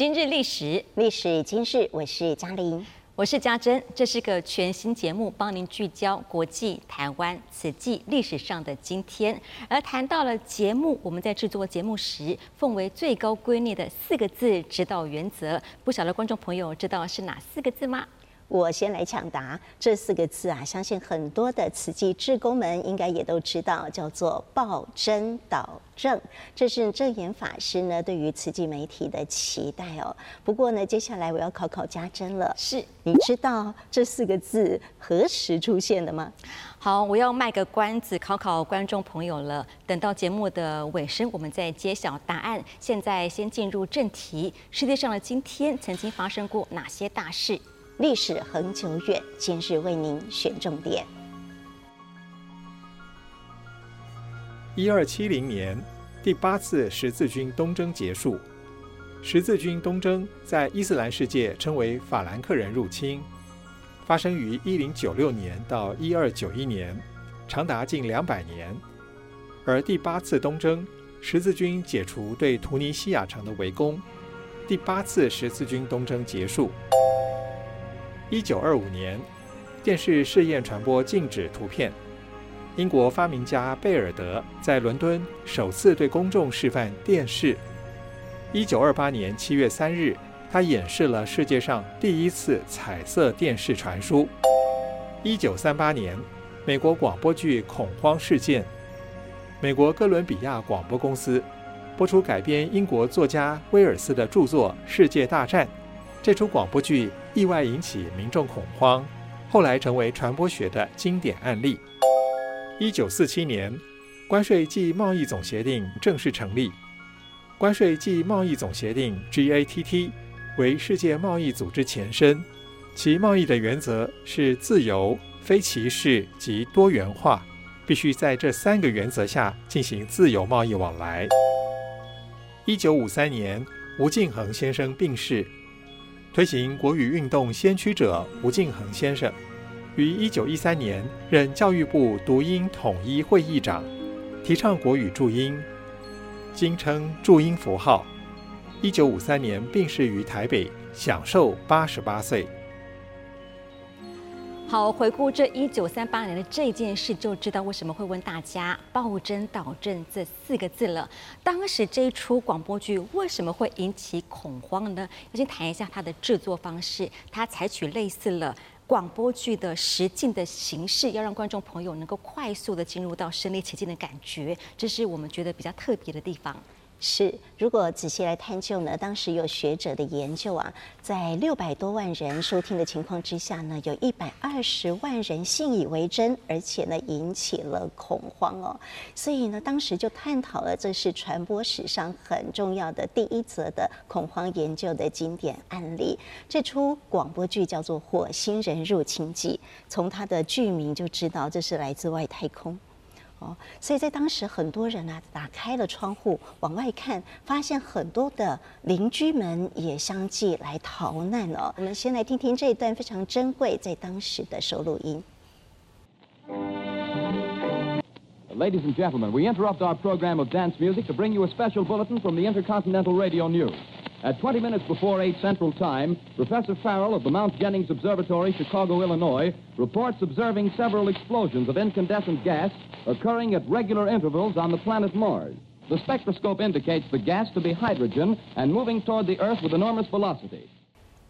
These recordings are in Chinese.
今日历史，历史今日，我是嘉玲，我是嘉珍。这是个全新节目，帮您聚焦国际、台湾此际历史上的今天。而谈到了节目，我们在制作节目时，奉为最高规律的四个字指导原则，不晓得观众朋友知道是哪四个字吗？我先来抢答这四个字啊，相信很多的慈济志工们应该也都知道，叫做报真导正。这是证严法师呢对于慈济媒体的期待哦。不过呢，接下来我要考考家珍了，是你知道这四个字何时出现的吗？好，我要卖个关子，考考观众朋友了。等到节目的尾声，我们再揭晓答案。现在先进入正题：世界上的今天曾经发生过哪些大事？历史恒久远，今日为您选重点。一二七零年，第八次十字军东征结束。十字军东征在伊斯兰世界称为法兰克人入侵，发生于一零九六年到一二九一年，长达近两百年。而第八次东征，十字军解除对突尼西亚城的围攻，第八次十字军东征结束。一九二五年，电视试验传播禁止图片。英国发明家贝尔德在伦敦首次对公众示范电视。一九二八年七月三日，他演示了世界上第一次彩色电视传输。一九三八年，美国广播剧《恐慌事件》，美国哥伦比亚广播公司播出改编英国作家威尔斯的著作《世界大战》。这出广播剧意外引起民众恐慌，后来成为传播学的经典案例。一九四七年，关税暨贸易总协定正式成立。关税暨贸易总协定 （GATT） 为世界贸易组织前身，其贸易的原则是自由、非歧视及多元化，必须在这三个原则下进行自由贸易往来。一九五三年，吴敬恒先生病逝。推行国语运动先驱者吴敬恒先生，于一九一三年任教育部读音统一会议长，提倡国语注音，今称注音符号。一九五三年病逝于台北，享受八十八岁。好，回顾这一九三八年的这件事，就知道为什么会问大家“报真导正”这四个字了。当时这一出广播剧为什么会引起恐慌呢？要先谈一下它的制作方式，它采取类似了广播剧的实境的形式，要让观众朋友能够快速的进入到身临其境的感觉，这是我们觉得比较特别的地方。是，如果仔细来探究呢，当时有学者的研究啊，在六百多万人收听的情况之下呢，有一百二十万人信以为真，而且呢引起了恐慌哦。所以呢，当时就探讨了，这是传播史上很重要的第一则的恐慌研究的经典案例。这出广播剧叫做《火星人入侵记》，从它的剧名就知道这是来自外太空。哦，所以在当时，很多人啊打开了窗户往外看，发现很多的邻居们也相继来逃难哦。我们先来听听这一段非常珍贵在当时的收录音。Ladies and gentlemen, we interrupt our program of dance music to bring you a special bulletin from the Intercontinental Radio News. At 20 minutes before 8 Central Time, Professor Farrell of the Mount Jennings Observatory, Chicago, Illinois, reports observing several explosions of incandescent gas occurring at regular intervals on the planet Mars. The spectroscope indicates the gas to be hydrogen and moving toward the Earth with enormous velocity.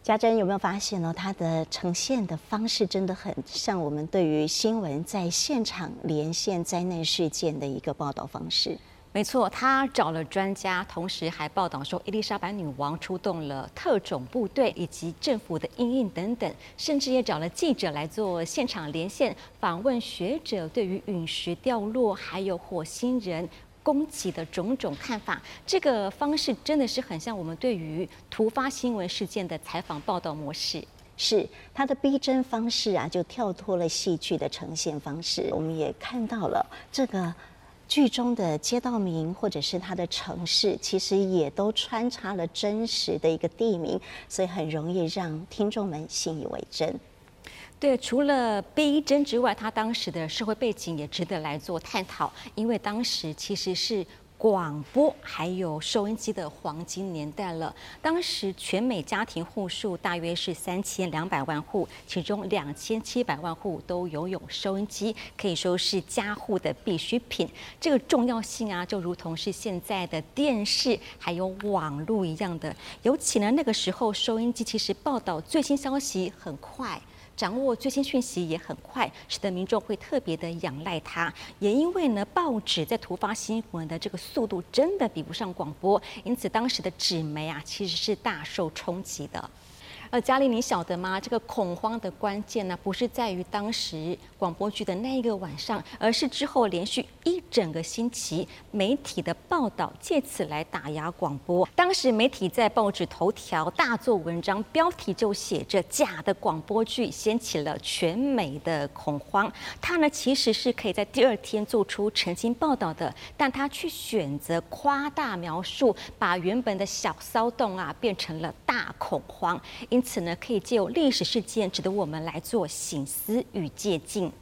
嘉珍有没有发现呢？它的呈现的方式真的很像我们对于新闻在现场连线灾难事件的一个报道方式。 没错，他找了专家，同时还报道说，伊丽莎白女王出动了特种部队以及政府的应应等等，甚至也找了记者来做现场连线访问学者对于陨石掉落还有火星人攻击的种种看法。这个方式真的是很像我们对于突发新闻事件的采访报道模式。是他的逼真方式啊，就跳脱了戏剧的呈现方式。我们也看到了这个。剧中的街道名或者是它的城市，其实也都穿插了真实的一个地名，所以很容易让听众们信以为真。对，除了逼真之外，他当时的社会背景也值得来做探讨，因为当时其实是广播还有收音机的黄金年代了。当时全美家庭户数大约是三千两百万户，其中两千七百万户都拥有收音机，可以说是家户的必需品。这个重要性啊，就如同是现在的电视还有网络一样的。尤其呢，那个时候收音机其实报道最新消息很快。掌握最新讯息也很快，使得民众会特别的仰赖它。也因为呢，报纸在突发新闻的这个速度真的比不上广播，因此当时的纸媒啊，其实是大受冲击的。呃，嘉玲，你晓得吗？这个恐慌的关键呢，不是在于当时广播剧的那一个晚上，而是之后连续一整个星期媒体的报道，借此来打压广播。当时媒体在报纸头条大做文章，标题就写着“假的广播剧掀起了全美的恐慌”。它呢，其实是可以在第二天做出澄清报道的，但他却选择夸大描述，把原本的小骚动啊变成了大恐慌。因因此呢，可以借由历史事件，值得我们来做醒思与借鉴。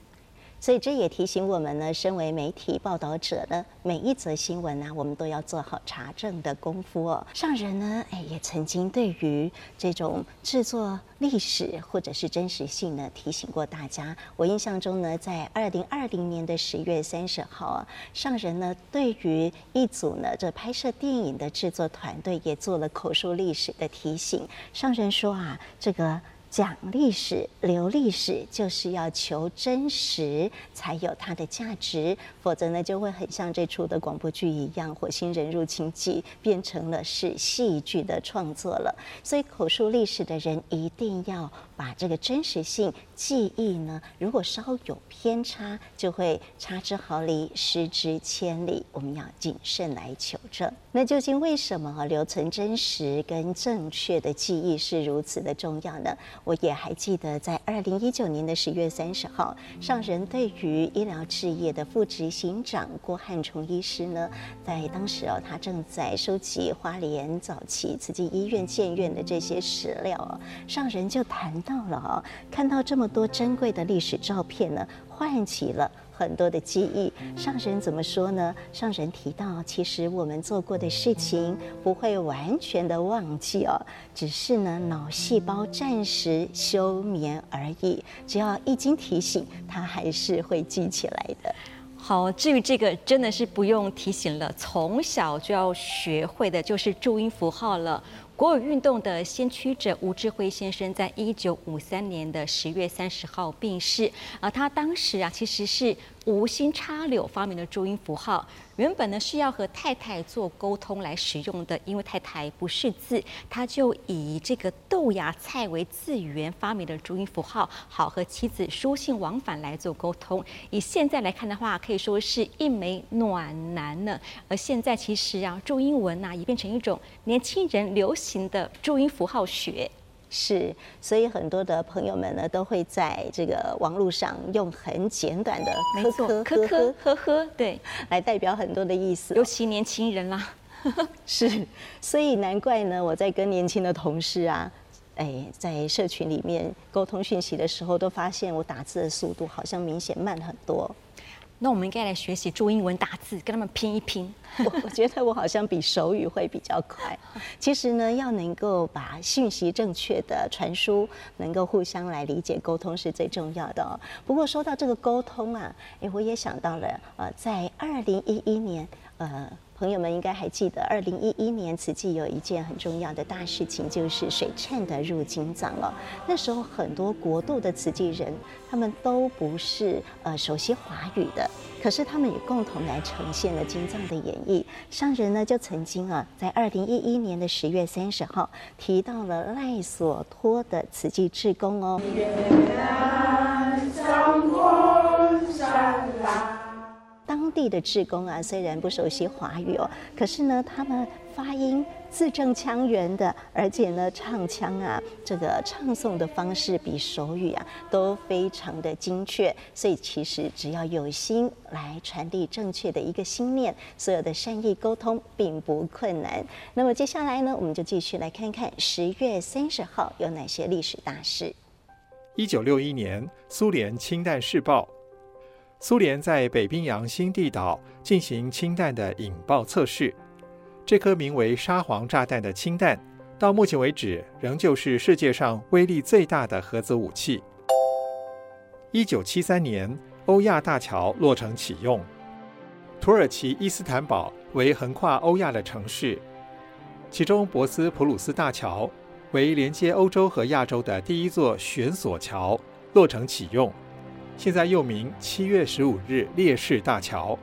所以这也提醒我们呢，身为媒体报道者呢，每一则新闻呢、我们都要做好查证的功夫哦。上人呢，哎，也曾经对于这种制作历史或者是真实性呢，提醒过大家。我印象中呢，在二零二零年的十月三十号啊，上人呢，对于一组呢，这拍摄电影的制作团队也做了口述历史的提醒。上人说啊，这个。讲历史、留历史，就是要求真实，才有它的价值。否则呢，就会很像这出的广播剧一样，《火星人入侵记》变成了是戏剧的创作了。所以，口述历史的人一定要把这个真实性记忆呢，如果稍有偏差，就会差之毫厘，失之千里。我们要谨慎来求证。那究竟为什么留存真实跟正确的记忆是如此的重要呢？我也还记得，在二零一九年的十月三十号，上人对于医疗置业的副执行长郭汉崇医师呢，在当时哦，他正在收集花莲早期慈济医院建院的这些史料哦，上人就谈到了哦，看到这么多珍贵的历史照片呢，唤起了。很多的记忆，上神怎么说呢？上神提到，其实我们做过的事情不会完全的忘记哦，只是呢脑细胞暂时休眠而已。只要一经提醒，它还是会记起来的。好，至于这个真的是不用提醒了，从小就要学会的就是注音符号了。国语运动的先驱者吴志辉先生，在一九五三年的十月三十号病逝。而他当时啊，其实是无心插柳发明的注音符号。原本呢是要和太太做沟通来使用的，因为太太不识字，他就以这个豆芽菜为字源发明的注音符号，好和妻子书信往返来做沟通。以现在来看的话，可以说是一枚暖男呢。而现在其实啊，注音文呐、啊、也变成一种年轻人流行的注音符号学。是，所以很多的朋友们呢，都会在这个网络上用很简短的“呵呵呵呵呵呵”对，来代表很多的意思，尤其年轻人啦。是，所以难怪呢，我在跟年轻的同事啊，哎，在社群里面沟通讯息的时候，都发现我打字的速度好像明显慢很多。那我们应该来学习注英文打字，跟他们拼一拼。我我觉得我好像比手语会比较快。其实呢，要能够把信息正确的传输，能够互相来理解沟通是最重要的哦。不过说到这个沟通啊，哎，我也想到了，呃，在二零一一年，呃。朋友们应该还记得，二零一一年慈济有一件很重要的大事情，就是水忏的入金藏了。那时候很多国度的慈济人，他们都不是呃熟悉华语的，可是他们也共同来呈现了金藏的演绎。上人呢就曾经啊，在二零一一年的十月三十号提到了赖索托的慈济志工哦。当地的志工啊，虽然不熟悉华语哦，可是呢，他们发音字正腔圆的，而且呢，唱腔啊，这个唱诵的方式比手语啊都非常的精确。所以其实只要有心来传递正确的一个心念，所有的善意沟通并不困难。那么接下来呢，我们就继续来看看十月三十号有哪些历史大事。一九六一年，苏联氢弹试爆。苏联在北冰洋新地岛进行氢弹的引爆测试。这颗名为“沙皇炸弹”的氢弹，到目前为止仍旧是世界上威力最大的核子武器。一九七三年，欧亚大桥落成启用。土耳其伊斯坦堡为横跨欧亚的城市，其中博斯普鲁斯大桥为连接欧洲和亚洲的第一座悬索桥，落成启用，现在又名七月十五日烈士大桥。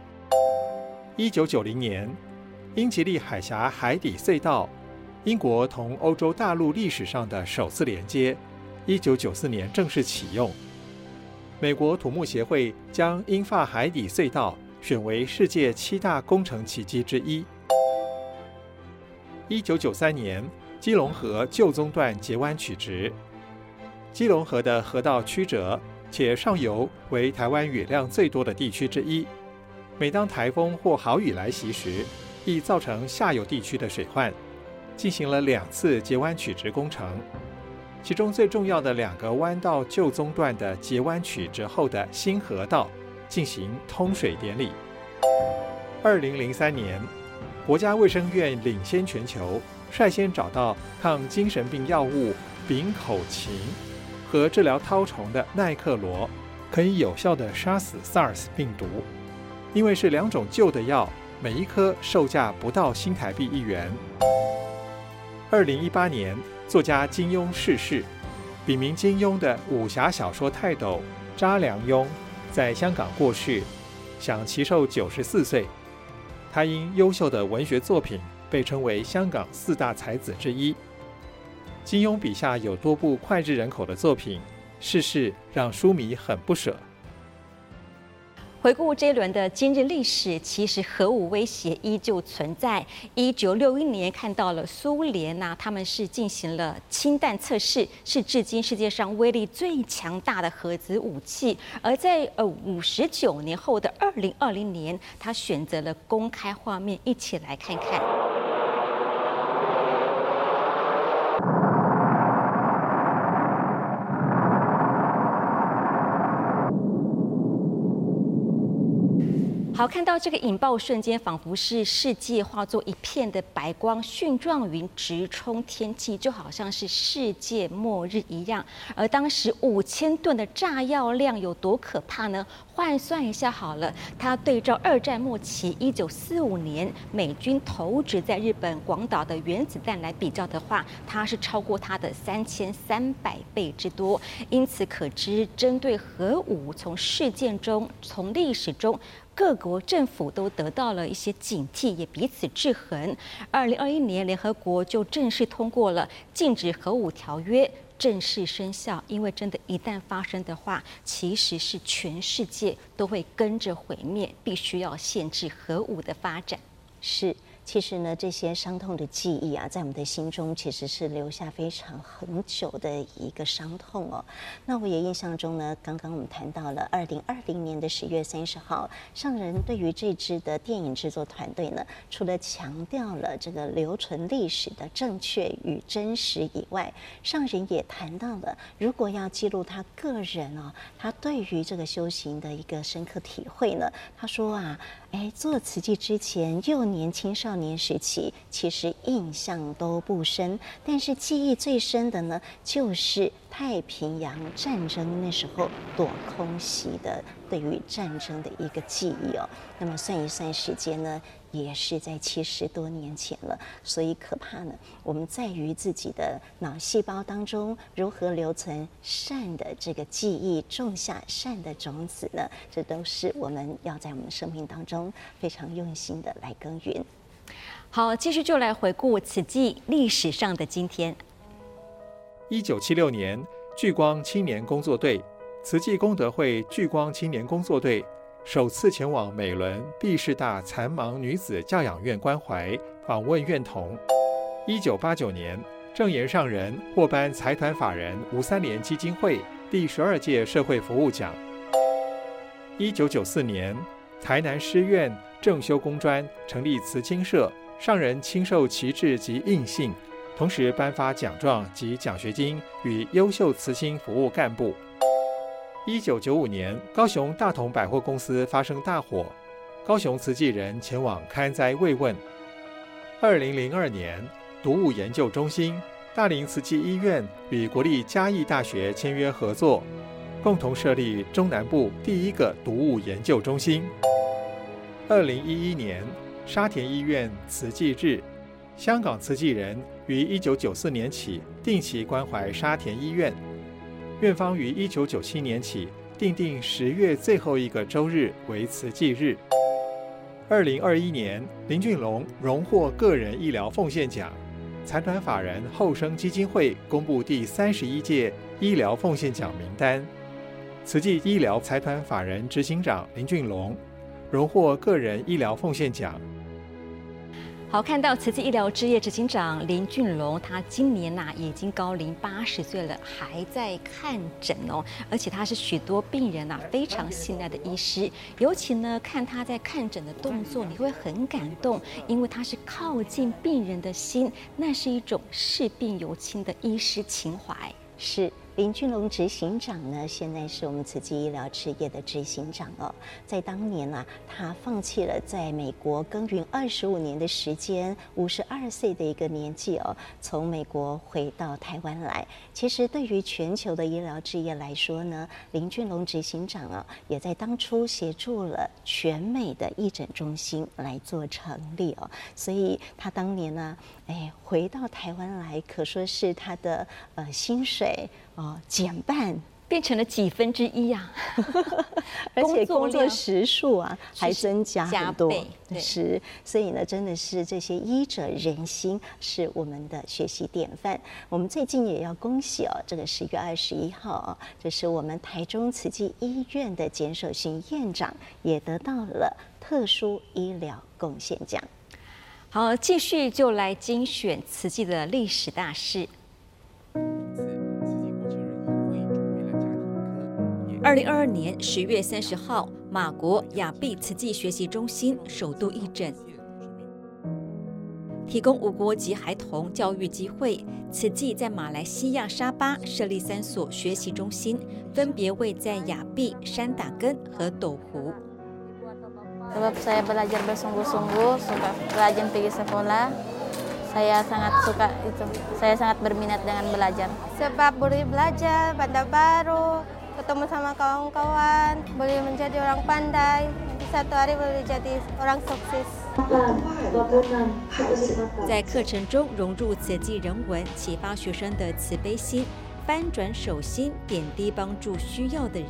一九九零年，英吉利海峡海底隧道，英国同欧洲大陆历史上的首次连接，一九九四年正式启用。美国土木协会将英法海底隧道选为世界七大工程奇迹之一。一九九三年，基隆河旧宗段截弯取直。基隆河的河道曲折，且上游为台湾雨量最多的地区之一。每当台风或豪雨来袭时，易造成下游地区的水患，进行了两次截弯取直工程。其中最重要的两个弯道旧中段的截弯取直后的新河道进行通水典礼。二零零三年，国家卫生院领先全球，率先找到抗精神病药物丙口嗪和治疗绦虫的奈克罗，可以有效地杀死 SARS 病毒。因为是两种旧的药，每一颗售价不到新台币一元。二零一八年。作家金庸逝世，笔名金庸的武侠小说泰斗查良镛在香港过世，享耆寿九十四岁。他因优秀的文学作品被称为香港四大才子之一。金庸笔下有多部脍炙人口的作品，逝世让书迷很不舍。回顾这一轮的今日历史，其实核武威胁依旧存在。一九六一年看到了苏联呐，他们是进行了氢弹测试，是至今世界上威力最强大的核子武器。而在呃五十九年后的二零二零年，他选择了公开画面，一起来看看。好，看到这个引爆瞬间，仿佛是世界化作一片的白光，蕈状云直冲天际，就好像是世界末日一样。而当时五千吨的炸药量有多可怕呢？换算一下好了，它对照二战末期一九四五年美军投掷在日本广岛的原子弹来比较的话，它是超过它的三千三百倍之多。因此可知，针对核武，从事件中，从历史中。各国政府都得到了一些警惕，也彼此制衡。二零二一年，联合国就正式通过了禁止核武条约，正式生效。因为真的，一旦发生的话，其实是全世界都会跟着毁灭，必须要限制核武的发展。是。其实呢，这些伤痛的记忆啊，在我们的心中其实是留下非常很久的一个伤痛哦。那我也印象中呢，刚刚我们谈到了二零二零年的十月三十号，上人对于这支的电影制作团队呢，除了强调了这个留存历史的正确与真实以外，上人也谈到了，如果要记录他个人哦，他对于这个修行的一个深刻体会呢，他说啊。哎，做瓷器之前，幼年青少年时期，其实印象都不深，但是记忆最深的呢，就是太平洋战争那时候躲空袭的对于战争的一个记忆哦。那么算一算时间呢，也是在七十多年前了。所以可怕呢，我们在于自己的脑细胞当中如何留存善的这个记忆，种下善的种子呢？这都是我们要在我们生命当中非常用心的来耕耘。好，继续就来回顾此际历史上的今天。一九七六年，聚光青年工作队，慈济功德会聚光青年工作队首次前往美仑毕士大残盲女子教养院关怀访问院童。一九八九年，证严上人获颁财团法人吴三连基金会第十二届社会服务奖。一九九四年，台南师院正修工专成立慈青社，上人亲授旗帜及印信。同时颁发奖状及奖学金与优秀慈青服务干部。一九九五年，高雄大同百货公司发生大火，高雄慈济人前往勘灾慰问。二零零二年，毒物研究中心、大林慈济医院与国立嘉义大学签约合作，共同设立中南部第一个毒物研究中心。二零一一年，沙田医院慈济日，香港慈济人于一九九四年起定期关怀沙田医院。院方于一九九七年起订定十月最后一个周日为慈济日。二零二一年，林俊龙荣获个人医疗奉献奖。财团法人后生基金会公布第三十一届医疗奉献奖名单，慈济医疗财团法人执行长林俊龙荣获个人医疗奉献奖。好，看到慈济医疗志业执行长林俊龙，他今年呐、已经高龄八十岁了，还在看诊哦。而且他是许多病人呐、非常信赖的医师，尤其呢看他在看诊的动作，你会很感动，因为他是靠近病人的心，那是一种视病犹亲的医师情怀。是。林俊龙执行长呢，现在是我们慈济医疗事业的执行长哦。在当年啊，他放弃了在美国耕耘二十五年的时间，五十二岁的一个年纪哦，从美国回到台湾来。其实对于全球的医疗事业来说呢，林俊龙执行长啊，也在当初协助了全美的义诊中心来做成立哦。所以他当年呢，哎，回到台湾来，可说是他的呃薪水。哦，减半变成了几分之一呀、啊，而且工作时数啊还增加很多，对，是，所以呢，真的是这些医者仁心是我们的学习典范。我们最近也要恭喜哦，这个十月二十一号哦，这是我们台中慈济医院的简守勋院长也得到了特殊医疗贡献奖。好，继续就来精选慈济的历史大事。二零二二年十月三十号，马国亚庇慈济学习中心首度义诊，提供无国籍孩童教育机会。慈济在马来西亚沙巴设立三所学习中心，分别位在亚庇、山打根和斗湖。在课程中融入慈济人文，启发学生的慈悲心，翻转手心，点滴帮助需要的人。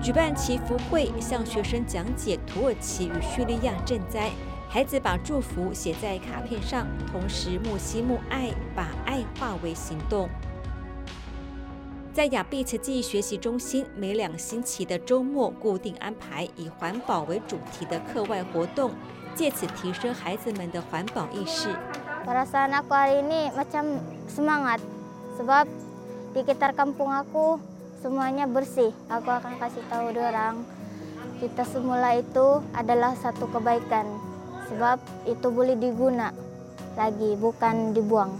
举办祈福会，向学生讲解土耳其与叙利亚賑灾，孩子把祝福写在卡片上，同时慕希慕爱，把爱化为行动。在亚碧慈济学习中心，每两星期的周末固定安排以环保为主题的课外活动，借此提升孩子们的环保意识。Perasaan aku hari ini macam semangat, sebab di sekitar kampung aku semuanya bersih. Aku akan kasih tahu orang kita semula itu adalah satu kebaikan, sebab itu boleh diguna lagi, bukan dibuang.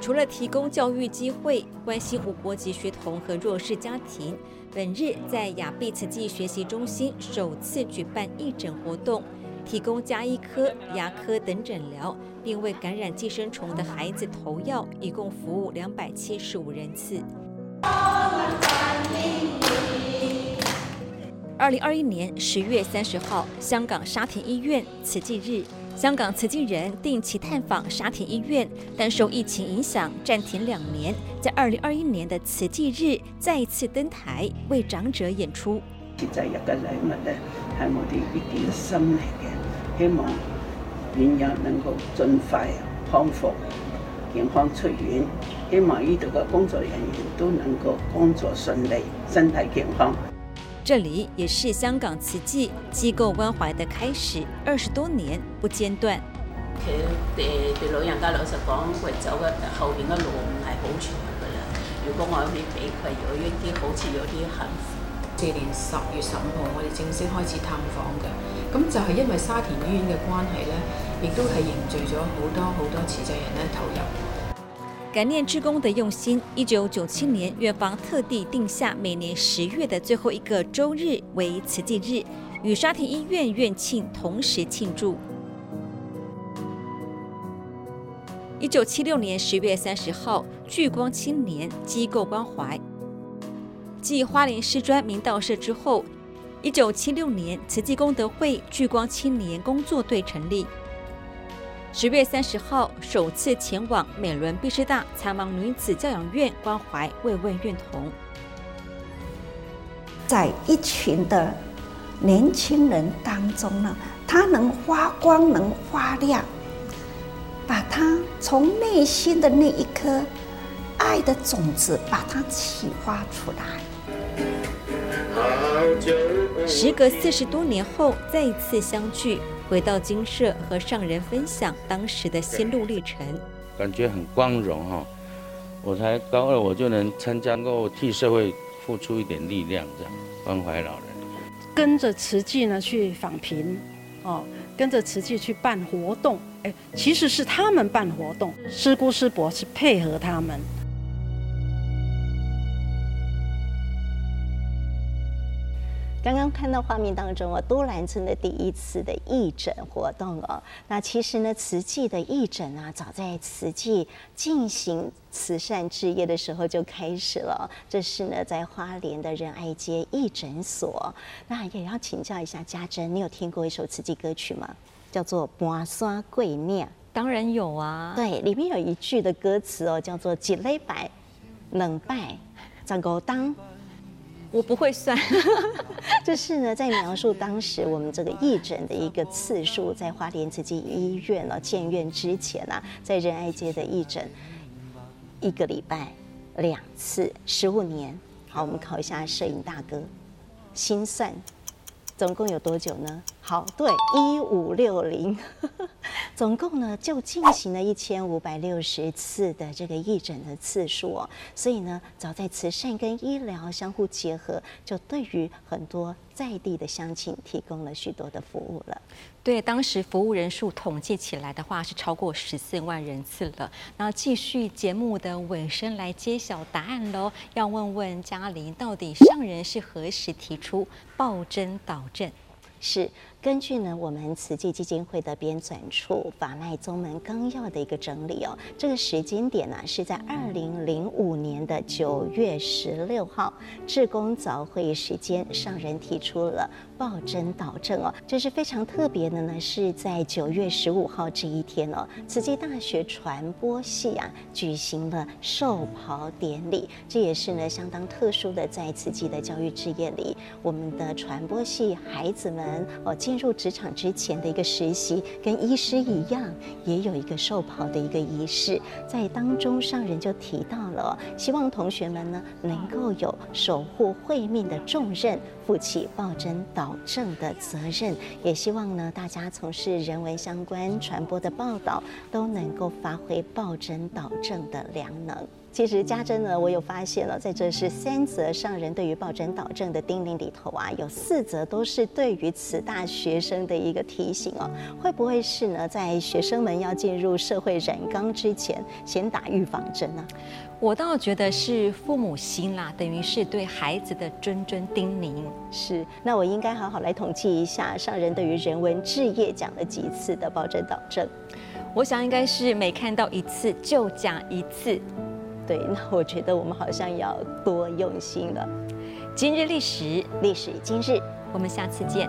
除了提供教育机会，关心无国籍学童和弱势家庭，本日在亚庇慈济学习中心首次举办义诊活动，提供家医科、牙科等诊疗，并为感染寄生虫的孩子投药，一共服务两百七十五人次。二零二一年十月三十号，香港沙田医院慈济日。香港慈济人定期探访沙田医院，但受疫情影响暂停两年。在二零二一年的慈济日，再一次登台为长者演出。节日嘅礼物咧，系我哋一点心嚟嘅，希望病人能够尽快康复、健康出院。希望呢度嘅工作人员都能够工作顺利、身体健康。这里也是香港慈济机构关怀的开始，二十多年不间断。佢哋对老人家老实讲，佢走嘅后边嘅路唔系好长噶啦。如果我可以俾佢有一啲好似有啲幸福。四年十月十五号，我哋正式开始探访嘅。咁就系因为沙田医院嘅关系咧，亦都系凝聚咗好多好多慈济人咧投入。感念志工的用心，一九九七年，院方特地定下每年十月的最后一个周日为慈济日，与沙田医院院庆同时庆祝。一九七六年十月三十号，聚光青年机构关怀，继花莲师专明道社之后，一九七六年慈济功德会聚光青年工作队成立。十月三十号，首次前往美伦毕师大残盲女子教养院关怀慰问院童。在一群的年轻人当中呢，他能发光，能发亮，把他从内心的那一颗爱的种子，把它启发出来。时隔四十多年后，再一次相聚。回到精舍和上人分享当时的心路历程，感觉很光荣哈！我才高二，我就能参加，能够替社会付出一点力量，这样关怀老人。跟着慈济呢去访贫，哦，跟着慈济去办活动，哎，其实是他们办活动，师姑师伯是配合他们。刚刚看到画面当中啊，都兰村的第一次的义诊活动哦。那其实呢，慈济的义诊啊，早在慈济进行慈善置业的时候就开始了。这是呢，在花莲的仁爱街义诊所。那也要请教一下家珍，你有听过一首慈济歌曲吗？叫做《搬山过岭》。当然有啊。对，里面有一句的歌词哦，叫做“一礼拜两拜十五当”。我不会算，这是呢，在描述当时我们这个义诊的一个次数，在花莲慈济医院呢建院之前啊，在仁爱街的义诊，一个礼拜两次，十五年。好，我们考一下摄影大哥，心算，总共有多久呢？好，对，一五六零，总共呢就进行了一千五百六十次的这个义诊的次数哦。所以呢，早在慈善跟医疗相互结合，就对于很多在地的乡亲提供了许多的服务了。对，当时服务人数统计起来的话是超过十四万人次了。那继续节目的尾声来揭晓答案喽，要问问嘉玲，到底上人是何时提出报真导正？是。根据呢，我们慈济基金会的编纂处法脉宗门纲要的一个整理哦，这个时间点呢、是在二零零五年的九月十六号，志工早会时间，上人提出了报真导正哦，这是非常特别的呢，是在九月十五号这一天哦，慈济大学传播系啊举行了授袍典礼，这也是呢相当特殊的，在慈济的教育事业里，我们的传播系孩子们哦。进入职场之前的一个实习，跟医师一样，也有一个授袍的一个仪式，在当中上人就提到了，希望同学们呢能够有守护慧命的重任，负起报真导正的责任，也希望呢大家从事人文相关传播的报道，都能够发挥报真导正的良能。其实家珍呢，我有发现了，在这是三则上人对于抱枕导正的叮咛里头啊，有四则都是对于慈大学生的一个提醒哦。会不会是呢，在学生们要进入社会染缸之前，先打预防针呢？我倒觉得是父母心啦，等于是对孩子的谆谆叮咛。是，那我应该好好来统计一下，上人对于人文置业讲了几次的抱枕导正？我想应该是每看到一次就讲一次。对，那我觉得我们好像要多用心了。今日历史，历史今日，我们下次见。